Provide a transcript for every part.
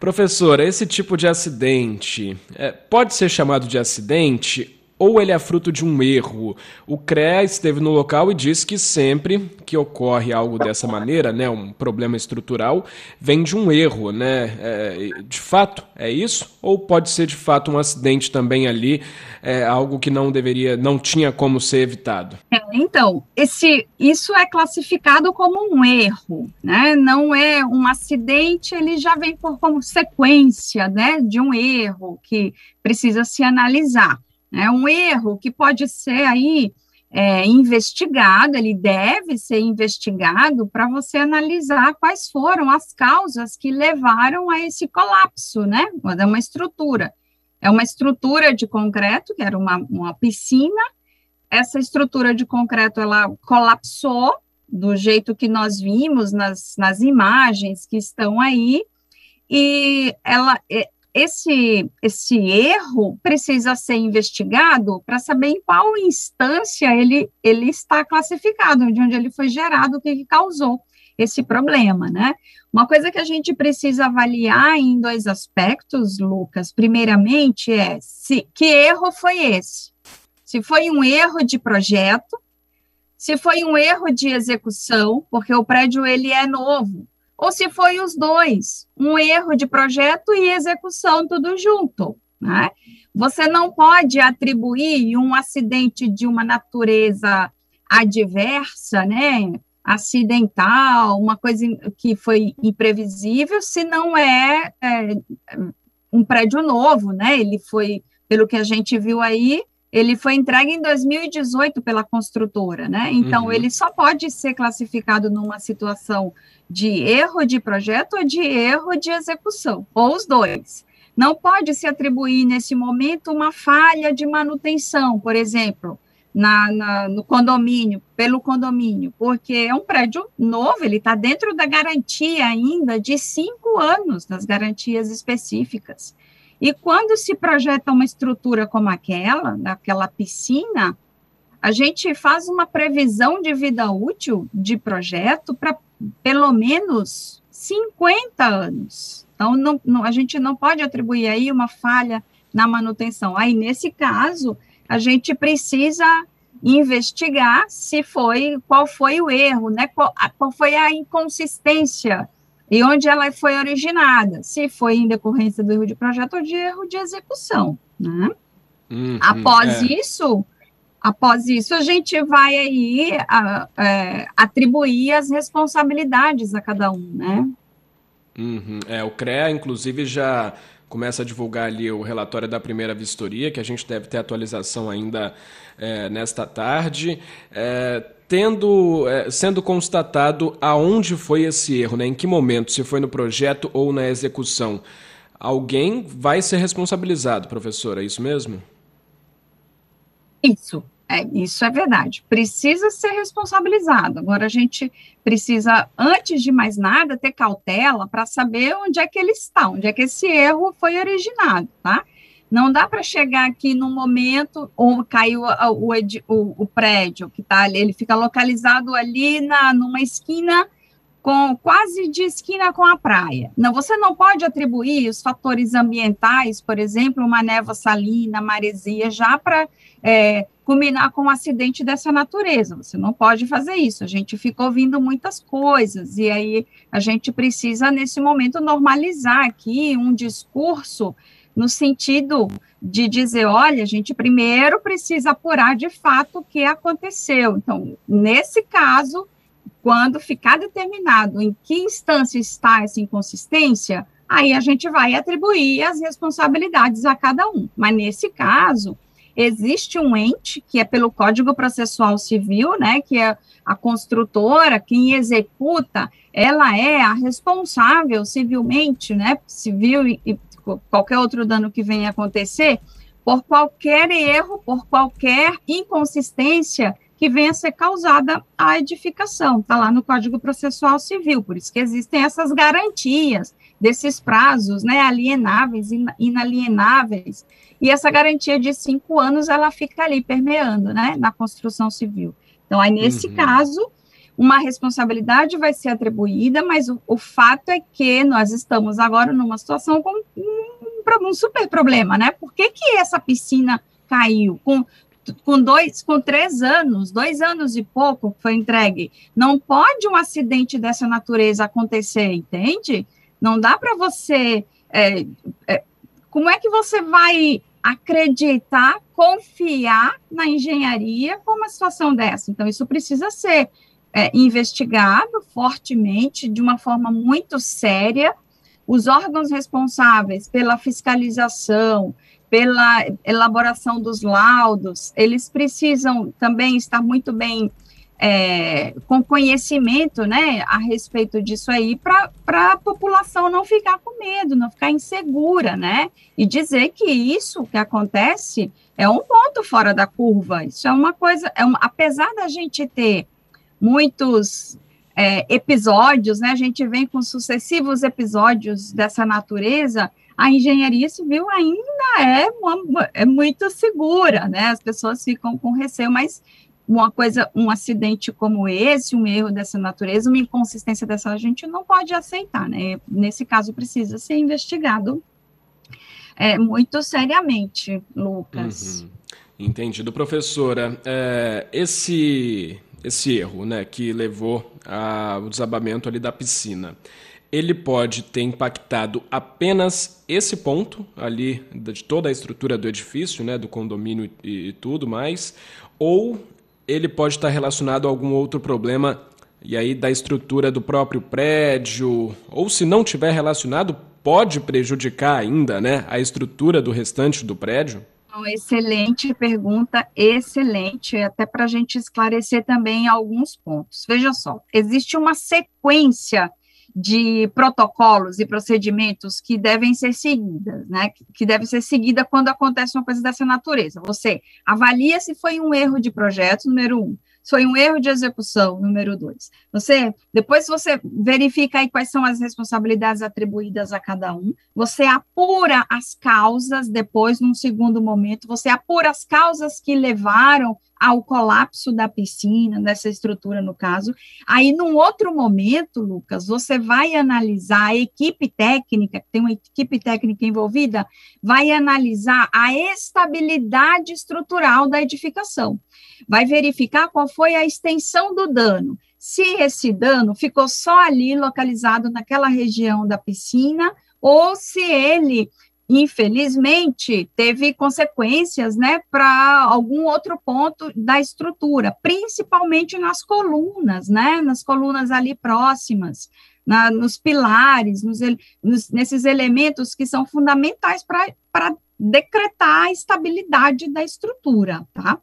Professora, esse tipo de acidente é, pode ser chamado de acidente ou ele é fruto de um erro? O CREA esteve no local e disse que sempre que ocorre algo dessa maneira, né, um problema estrutural, vem de um erro, né? É, de fato, é isso? Ou pode ser de fato um acidente também ali, é, algo que não deveria, não tinha como ser evitado? É, então, esse, isso é classificado como um erro, né? Não é um acidente, ele já vem por consequência, né, de um erro que precisa se analisar. É um erro que pode ser aí é, investigado, ele deve ser investigado para você analisar quais foram as causas que levaram a esse colapso, né? É uma estrutura. É uma estrutura de concreto, que era uma, uma piscina. Essa estrutura de concreto, ela colapsou do jeito que nós vimos nas, nas imagens que estão aí, e ela, é, esse, esse erro precisa ser investigado para saber em qual instância ele, ele está classificado, de onde ele foi gerado, o que, que causou esse problema, né? Uma coisa que a gente precisa avaliar em dois aspectos, Lucas, primeiramente é se que erro foi esse? Se foi um erro de projeto, se foi um erro de execução, porque o prédio ele é novo, ou se foi os dois, um erro de projeto e execução tudo junto, né? Você não pode atribuir um acidente de uma natureza adversa, né, acidental, uma coisa que foi imprevisível, se não é, é um prédio novo, né? Ele foi, pelo que a gente viu aí, ele foi entregue em 2018 pela construtora, né? Então, uhum. ele só pode ser classificado numa situação de erro de projeto ou de erro de execução, ou os dois. Não pode se atribuir nesse momento uma falha de manutenção, por exemplo, na, na, no condomínio, pelo condomínio, porque é um prédio novo, ele está dentro da garantia ainda de cinco anos, das garantias específicas. E quando se projeta uma estrutura como aquela, daquela piscina, a gente faz uma previsão de vida útil de projeto para pelo menos 50 anos. Então, não, não, a gente não pode atribuir aí uma falha na manutenção. Aí, nesse caso, a gente precisa investigar se foi, qual foi o erro, né? Qual, qual foi a inconsistência e onde ela foi originada, se foi em decorrência do erro de projeto ou de erro de execução, né? Hum, Após hum, é. isso, Após isso, a gente vai aí a, é, atribuir as responsabilidades a cada um, né? Uhum. É, o CREA, inclusive, já começa a divulgar ali o relatório da primeira vistoria, que a gente deve ter atualização ainda é, nesta tarde. É, tendo, é, sendo constatado aonde foi esse erro, né? em que momento, se foi no projeto ou na execução. Alguém vai ser responsabilizado, professora, é isso mesmo? Isso, é, isso é verdade. Precisa ser responsabilizado. Agora, a gente precisa, antes de mais nada, ter cautela para saber onde é que ele está, onde é que esse erro foi originado, tá? Não dá para chegar aqui no momento ou caiu o, o, o prédio que está ali, ele fica localizado ali na, numa esquina com quase de esquina com a praia. Não, você não pode atribuir os fatores ambientais, por exemplo, uma névoa salina, maresia, já para é, culminar com um acidente dessa natureza. Você não pode fazer isso. A gente fica ouvindo muitas coisas, e aí a gente precisa, nesse momento, normalizar aqui um discurso no sentido de dizer, olha, a gente primeiro precisa apurar de fato o que aconteceu. Então, nesse caso, quando ficar determinado em que instância está essa inconsistência, aí a gente vai atribuir as responsabilidades a cada um. Mas nesse caso, existe um ente, que é pelo Código Processual Civil, né, que é a construtora, quem executa, ela é a responsável civilmente, né, civil e, qualquer outro dano que venha acontecer, por qualquer erro, por qualquer inconsistência que venha a ser causada à edificação. Está lá no Código Processual Civil, por isso que existem essas garantias desses prazos, né, alienáveis e inalienáveis, e essa garantia de cinco anos, ela fica ali permeando, né, na construção civil. Então, aí, nesse uhum. caso, uma responsabilidade vai ser atribuída, mas o, o fato é que nós estamos agora numa situação com um, um super problema, né? Por que, que essa piscina caiu? Com, com dois, com três anos, dois anos e pouco foi entregue. Não pode um acidente dessa natureza acontecer, entende? Não dá para você. É, é, como é que você vai acreditar, confiar na engenharia com uma situação dessa? Então, isso precisa ser é, investigado fortemente, de uma forma muito séria. Os órgãos responsáveis pela fiscalização, pela elaboração dos laudos, eles precisam também estar muito bem é, com conhecimento né, a respeito disso aí, para a população não ficar com medo, não ficar insegura, né? E dizer que isso que acontece é um ponto fora da curva. Isso é uma coisa, é uma, apesar da gente ter muitos é, episódios, né? A gente vem com sucessivos episódios dessa natureza. A engenharia civil ainda é, uma, é muito segura, né? As pessoas ficam com receio, mas uma coisa, um acidente como esse, um erro dessa natureza, uma inconsistência dessa, a gente não pode aceitar, né? Nesse caso, precisa ser investigado é, muito seriamente, Lucas. Uhum. Entendido, professora. É, esse esse erro, né, que levou ao desabamento ali da piscina, ele pode ter impactado apenas esse ponto ali de toda a estrutura do edifício, né, do condomínio e, e tudo mais, ou ele pode estar relacionado a algum outro problema e aí da estrutura do próprio prédio, ou se não tiver relacionado, pode prejudicar ainda, né, a estrutura do restante do prédio? Excelente pergunta, excelente, até para a gente esclarecer também alguns pontos. Veja só, existe uma sequência de protocolos e procedimentos que devem ser seguidas, né? Que deve ser seguida quando acontece uma coisa dessa natureza. Você avalia se foi um erro de projeto, número um foi um erro de execução, número dois. Você, depois você verifica aí quais são as responsabilidades atribuídas a cada um, você apura as causas, depois, num segundo momento, você apura as causas que levaram ao colapso da piscina, dessa estrutura, no caso. Aí, num outro momento, Lucas, você vai analisar a equipe técnica, tem uma equipe técnica envolvida, vai analisar a estabilidade estrutural da edificação. Vai verificar qual foi a extensão do dano. Se esse dano ficou só ali localizado naquela região da piscina, ou se ele infelizmente, teve consequências, né, para algum outro ponto da estrutura, principalmente nas colunas, né, nas colunas ali próximas, na, nos pilares, nos, nos, nesses elementos que são fundamentais para decretar a estabilidade da estrutura, tá?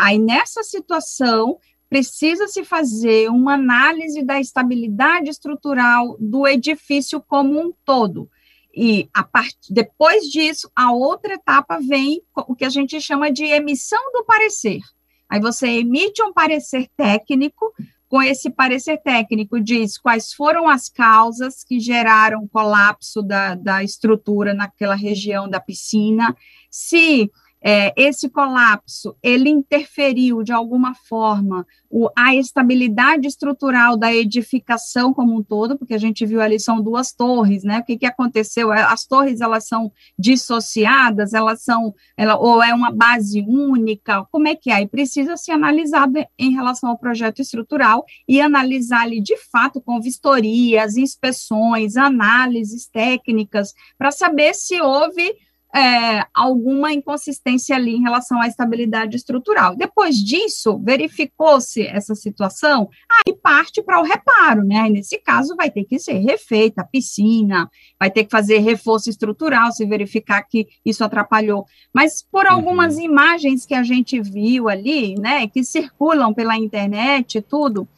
Aí, nessa situação, precisa se fazer uma análise da estabilidade estrutural do edifício como um todo, e a part... depois disso, a outra etapa vem o que a gente chama de emissão do parecer. Aí você emite um parecer técnico, com esse parecer técnico diz quais foram as causas que geraram o colapso da, da estrutura naquela região da piscina, se é, esse colapso, ele interferiu de alguma forma o, a estabilidade estrutural da edificação como um todo, porque a gente viu ali são duas torres, né? O que, que aconteceu? É, as torres, elas são dissociadas, elas são, ela, ou é uma base única, como é que é? E precisa ser analisado em relação ao projeto estrutural e analisar ali, de fato, com vistorias, inspeções, análises técnicas, para saber se houve é, alguma inconsistência ali em relação à estabilidade estrutural. Depois disso, verificou-se essa situação, aí parte para o reparo, né? nesse caso, vai ter que ser refeita a piscina, vai ter que fazer reforço estrutural, se verificar que isso atrapalhou. Mas por algumas uhum. imagens que a gente viu ali, né, que circulam pela internet e tudo,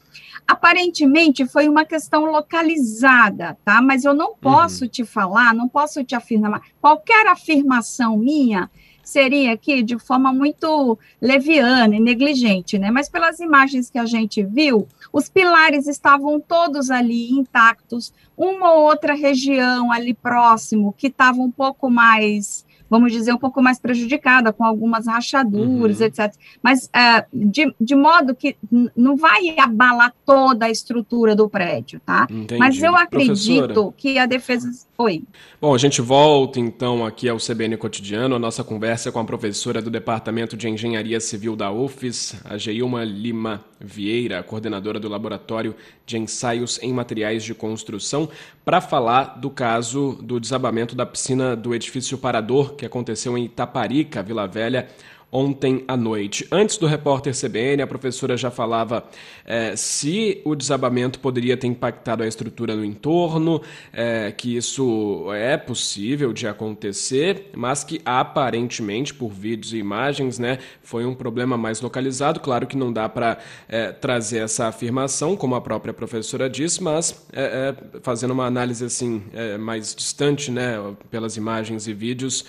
Aparentemente foi uma questão localizada, tá? Mas eu não posso uhum. te falar, não posso te afirmar. Qualquer afirmação minha seria aqui de forma muito leviana e negligente, né? Mas pelas imagens que a gente viu, os pilares estavam todos ali intactos, uma ou outra região ali próximo que estava um pouco mais vamos dizer, um pouco mais prejudicada, com algumas rachaduras, uhum. etc. Mas é, de, de modo que não vai abalar toda a estrutura do prédio, tá? Entendi. Mas eu acredito Professora. que a defesa. Oi. Bom, a gente volta então aqui ao CBN Cotidiano, a nossa conversa com a professora do Departamento de Engenharia Civil da UFES, a Geilma Lima Vieira, coordenadora do Laboratório de Ensaios em Materiais de Construção, para falar do caso do desabamento da piscina do edifício Parador, que aconteceu em Itaparica, Vila Velha, ontem à noite. Antes do repórter CBN, a professora já falava é, se o desabamento poderia ter impactado a estrutura no entorno, é, que isso é possível de acontecer, mas que aparentemente, por vídeos e imagens, né, foi um problema mais localizado. Claro que não dá para é, trazer essa afirmação, como a própria professora disse, mas é, é, fazendo uma análise assim é, mais distante, né, pelas imagens e vídeos,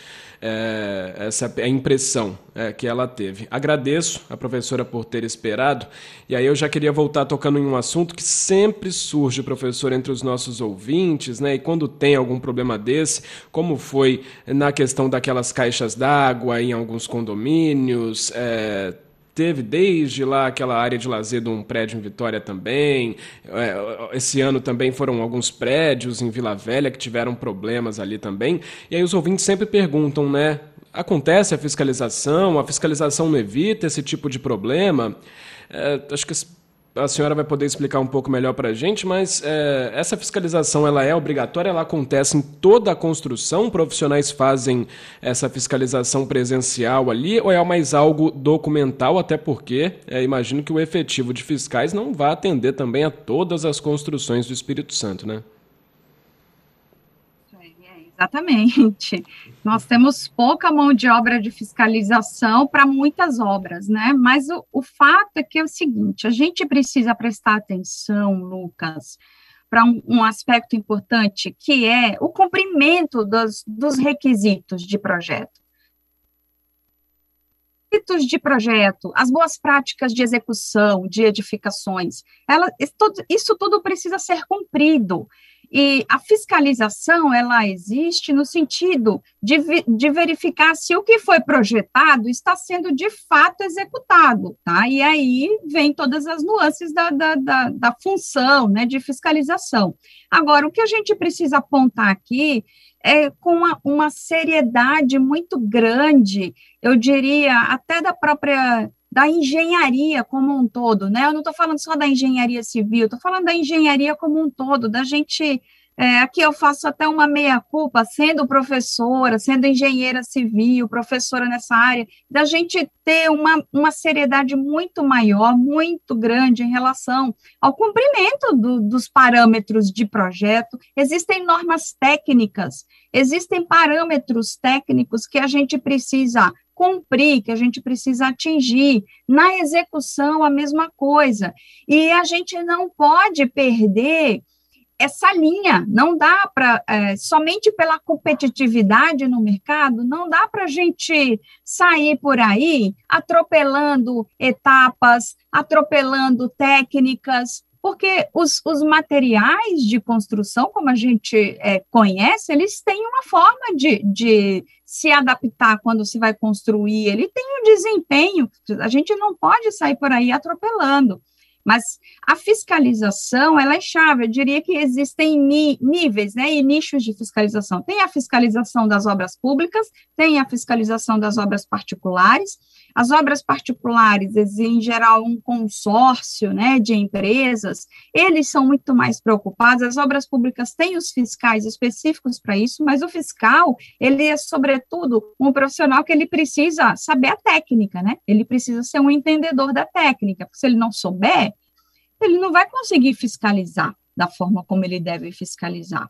essa é a impressão que ela teve. Agradeço a professora por ter esperado, e aí eu já queria voltar tocando em um assunto que sempre surge, professor, entre os nossos ouvintes, né? E quando tem algum problema desse, como foi na questão daquelas caixas d'água em alguns condomínios, é, teve desde lá aquela área de lazer de um prédio em Vitória também. É, esse ano também foram alguns prédios em Vila Velha que tiveram problemas ali também. E aí os ouvintes sempre perguntam, né? Acontece a fiscalização, a fiscalização não evita esse tipo de problema. É, acho que a senhora vai poder explicar um pouco melhor para a gente, mas é, essa fiscalização ela é obrigatória, ela acontece em toda a construção? Profissionais fazem essa fiscalização presencial ali ou é mais algo documental? Até porque é, imagino que o efetivo de fiscais não vai atender também a todas as construções do Espírito Santo, né? Exatamente. Nós temos pouca mão de obra de fiscalização para muitas obras, né? Mas o, o fato é que é o seguinte: a gente precisa prestar atenção, Lucas, para um, um, aspecto importante, que é o cumprimento dos, dos requisitos de projeto. Requisitos de projeto, as boas práticas de execução, de edificações, ela, isso, tudo, isso tudo precisa ser cumprido. E a fiscalização, ela existe no sentido de, de, verificar se o que foi projetado está sendo de fato executado, tá? E aí vem todas as nuances da, da, da, da função, né, de fiscalização. Agora, o que a gente precisa apontar aqui é com uma, uma seriedade muito grande, eu diria, até da própria da engenharia como um todo, né? Eu não estou falando só da engenharia civil, estou falando da engenharia como um todo, da gente. É, aqui eu faço até uma meia-culpa, sendo professora, sendo engenheira civil, professora nessa área, da gente ter uma, uma seriedade muito maior, muito grande em relação ao cumprimento do, dos parâmetros de projeto. Existem normas técnicas, existem parâmetros técnicos que a gente precisa cumprir, que a gente precisa atingir. Na execução, a mesma coisa. E a gente não pode perder essa linha. Não dá para, é, somente pela competitividade no mercado, não dá para a gente sair por aí atropelando etapas, atropelando técnicas, porque os, os materiais de construção, como a gente é, conhece, eles têm uma forma de, de se adaptar quando se vai construir, ele tem um desempenho, a gente não pode sair por aí atropelando. Mas a fiscalização, ela é chave. Eu diria que existem níveis né, e nichos de fiscalização. Tem a fiscalização das obras públicas, tem a fiscalização das obras particulares. As obras particulares em geral, um consórcio né, de empresas, eles são muito mais preocupados. As obras públicas têm os fiscais específicos para isso, mas o fiscal, ele é, sobretudo, um profissional que ele precisa saber a técnica, né? Ele precisa ser um entendedor da técnica, porque se ele não souber, ele não vai conseguir fiscalizar da forma como ele deve fiscalizar.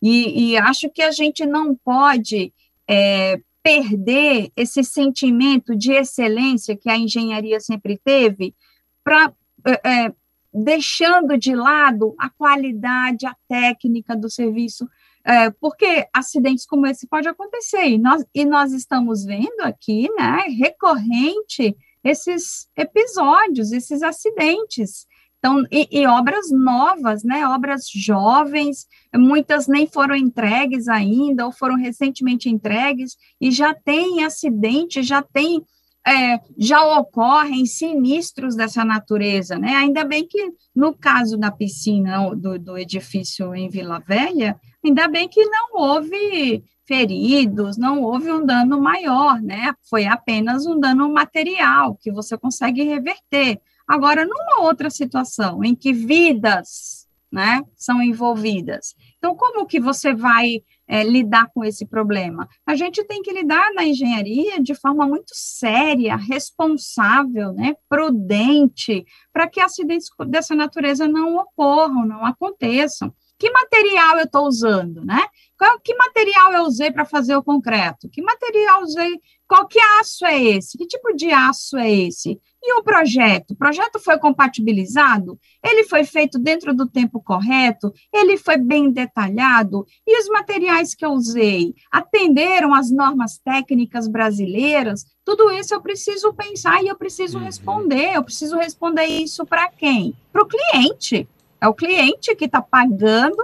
E, e acho que a gente não pode é, perder esse sentimento de excelência que a engenharia sempre teve, para é, é, deixando de lado a qualidade, a técnica do serviço, é, porque acidentes como esse pode acontecer, e nós, e nós estamos vendo aqui, né, recorrente, esses episódios, esses acidentes, Então, e, e, obras novas, né? Obras jovens, muitas nem foram entregues ainda, ou foram recentemente entregues, e já tem acidente, já tem, é, já ocorrem sinistros dessa natureza, né? Ainda bem que, no caso da piscina do, do edifício em Vila Velha, ainda bem que não houve feridos, não houve um dano maior, né? Foi apenas um dano material que você consegue reverter. Agora, numa outra situação em que vidas né, são envolvidas, então como que você vai é, lidar com esse problema? A gente tem que lidar na engenharia de forma muito séria, responsável, né, prudente, para que acidentes dessa natureza não ocorram, não aconteçam. Que material eu estou usando, né? Qual, que material eu usei para fazer o concreto? Que material usei? Qual que aço é esse? Que tipo de aço é esse? E o projeto? O projeto foi compatibilizado? Ele foi feito dentro do tempo correto? Ele foi bem detalhado? E os materiais que eu usei atenderam às normas técnicas brasileiras? Tudo isso eu preciso pensar e eu preciso uhum. responder. Eu preciso responder isso para quem? Para o cliente. É o cliente que está pagando,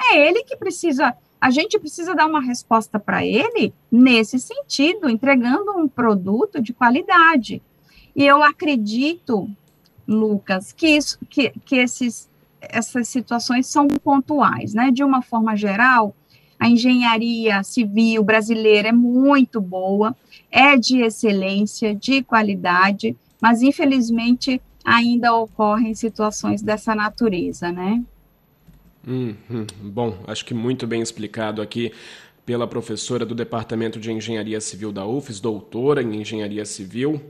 é ele que precisa. A gente precisa dar uma resposta para ele nesse sentido, entregando um produto de qualidade. E eu acredito, Lucas, que, isso, que, que esses, essas situações são pontuais, né? De uma forma geral, a engenharia civil brasileira é muito boa, é de excelência, de qualidade, mas infelizmente ainda ocorrem situações dessa natureza, né? Hum, hum, bom, acho que muito bem explicado aqui pela professora do Departamento de Engenharia Civil da UFES, doutora em Engenharia Civil,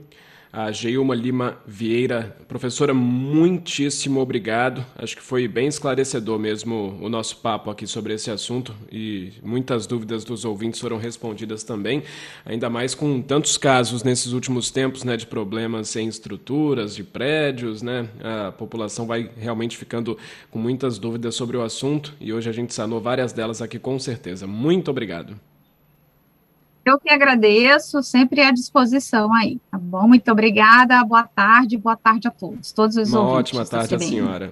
a Geilma Lima Vieira. Professora, muitíssimo obrigado. Acho que foi bem esclarecedor mesmo o nosso papo aqui sobre esse assunto e muitas dúvidas dos ouvintes foram respondidas também, ainda mais com tantos casos nesses últimos tempos, né, de problemas em estruturas, de prédios, né? A população vai realmente ficando com muitas dúvidas sobre o assunto e hoje a gente sanou várias delas aqui com certeza. Muito obrigado. Eu que agradeço, sempre à disposição aí, tá bom? Muito obrigada, boa tarde, boa tarde a todos, todos os Uma ouvintes. Uma ótima tarde a senhora.